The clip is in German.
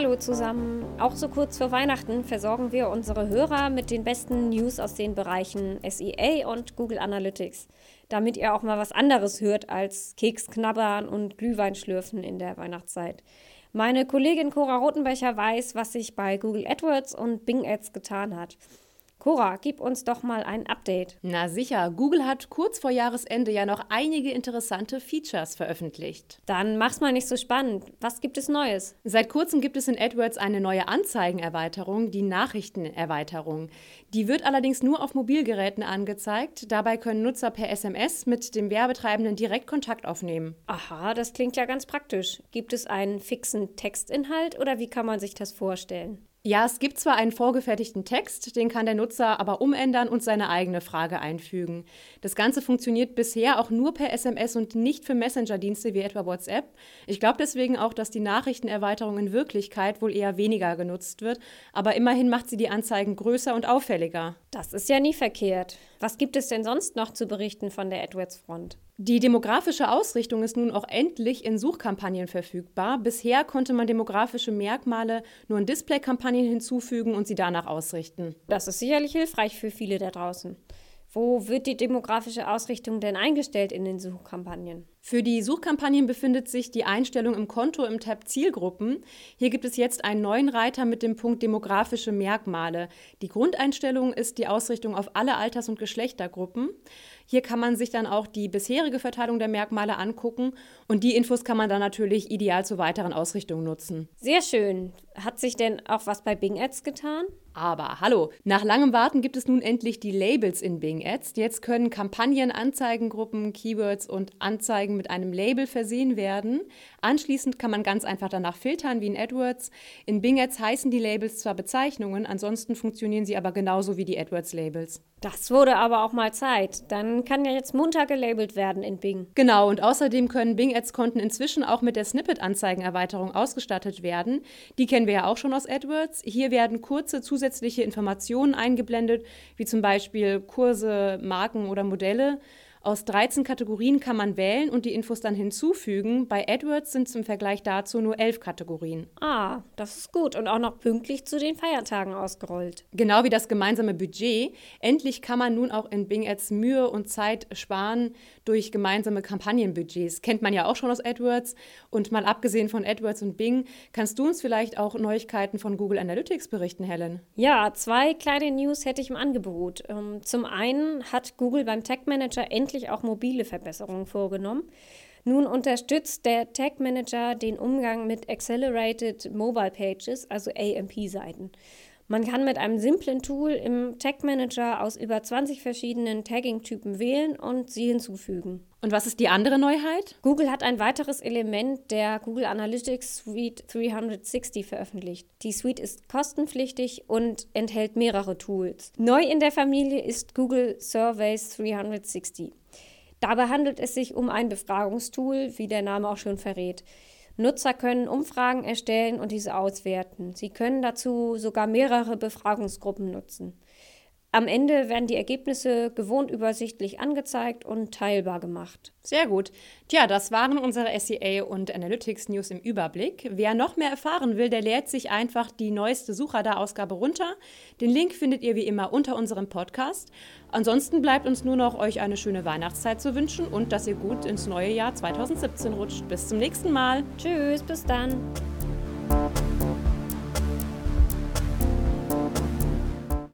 Hallo zusammen. Auch so kurz vor Weihnachten versorgen wir unsere Hörer mit den besten News aus den Bereichen SEA und Google Analytics, damit ihr auch mal was anderes hört als Keksknabbern und Glühweinschlürfen in der Weihnachtszeit. Meine Kollegin Cora Rotenbecher weiß, was sich bei Google AdWords und Bing Ads getan hat. Cora, gib uns doch mal ein Update. Na sicher, Google hat kurz vor Jahresende ja noch einige interessante Features veröffentlicht. Dann mach's mal nicht so spannend. Was gibt es Neues? Seit kurzem gibt es in AdWords eine neue Anzeigenerweiterung, die Nachrichtenerweiterung. Die wird allerdings nur auf Mobilgeräten angezeigt. Dabei können Nutzer per SMS mit dem Werbetreibenden direkt Kontakt aufnehmen. Aha, das klingt ja ganz praktisch. Gibt es einen fixen Textinhalt oder wie kann man sich das vorstellen? Ja, es gibt zwar einen vorgefertigten Text, den kann der Nutzer aber umändern und seine eigene Frage einfügen. Das Ganze funktioniert bisher auch nur per SMS und nicht für Messenger-Dienste wie etwa WhatsApp. Ich glaube deswegen auch, dass die Nachrichtenerweiterung in Wirklichkeit wohl eher weniger genutzt wird, aber immerhin macht sie die Anzeigen größer und auffälliger. Das ist ja nie verkehrt. Was gibt es denn sonst noch zu berichten von der AdWords-Front? Die demografische Ausrichtung ist nun auch endlich in Suchkampagnen verfügbar. Bisher konnte man demografische Merkmale nur in Displaykampagnen hinzufügen und sie danach ausrichten. Das ist sicherlich hilfreich für viele da draußen. Wo wird die demografische Ausrichtung denn eingestellt in den Suchkampagnen? Für die Suchkampagnen befindet sich die Einstellung im Konto im Tab Zielgruppen. Hier gibt es jetzt einen neuen Reiter mit dem Punkt demografische Merkmale. Die Grundeinstellung ist die Ausrichtung auf alle Alters- und Geschlechtergruppen. Hier kann man sich dann auch die bisherige Verteilung der Merkmale angucken und die Infos kann man dann natürlich ideal zur weiteren Ausrichtung nutzen. Sehr schön. Hat sich denn auch was bei Bing Ads getan? Aber hallo, nach langem Warten gibt es nun endlich die Labels in Bing Ads. Jetzt können Kampagnen, Anzeigengruppen, Keywords und Anzeigen mit einem Label versehen werden. Anschließend kann man ganz einfach danach filtern wie in AdWords. In Bing Ads heißen die Labels zwar Bezeichnungen, ansonsten funktionieren sie aber genauso wie die AdWords Labels. Das wurde aber auch mal Zeit. Dann kann ja jetzt munter gelabelt werden in Bing. Genau, und außerdem können Bing Ads Konten inzwischen auch mit der Snippet-Anzeigenerweiterung ausgestattet werden. Die kennen wir ja auch schon aus AdWords. Hier werden kurze zusätzliche Informationen eingeblendet, wie zum Beispiel Kurse, Marken oder Modelle. Aus 13 Kategorien kann man wählen und die Infos dann hinzufügen. Bei AdWords sind es im Vergleich dazu nur 11 Kategorien. Ah, das ist gut und auch noch pünktlich zu den Feiertagen ausgerollt. Genau wie das gemeinsame Budget. Endlich kann man nun auch in Bing Ads Mühe und Zeit sparen durch gemeinsame Kampagnenbudgets. Kennt man ja auch schon aus AdWords. Und mal abgesehen von AdWords und Bing, kannst du uns vielleicht auch Neuigkeiten von Google Analytics berichten, Helen? Ja, zwei kleine News hätte ich im Angebot. Ähm, zum einen hat Google beim Tag Manager endlich endlich auch mobile Verbesserungen vorgenommen. Nun unterstützt der Tag Manager den Umgang mit Accelerated Mobile Pages, also AMP-Seiten. Man kann mit einem simplen Tool im Tag Manager aus über 20 verschiedenen Tagging-Typen wählen und sie hinzufügen. Und was ist die andere Neuheit? Google hat ein weiteres Element der Google Analytics Suite 360 veröffentlicht. Die Suite ist kostenpflichtig und enthält mehrere Tools. Neu in der Familie ist Google Surveys 360. Dabei handelt es sich um ein Befragungstool, wie der Name auch schon verrät. Nutzer können Umfragen erstellen und diese auswerten. Sie können dazu sogar mehrere Befragungsgruppen nutzen. Am Ende werden die Ergebnisse gewohnt übersichtlich angezeigt und teilbar gemacht. Sehr gut. Tja, das waren unsere SEA und Analytics News im Überblick. Wer noch mehr erfahren will, der lädt sich einfach die neueste Suchradar-Ausgabe runter. Den Link findet ihr wie immer unter unserem Podcast. Ansonsten bleibt uns nur noch, euch eine schöne Weihnachtszeit zu wünschen und dass ihr gut ins neue Jahr 2017 rutscht. Bis zum nächsten Mal. Tschüss, bis dann.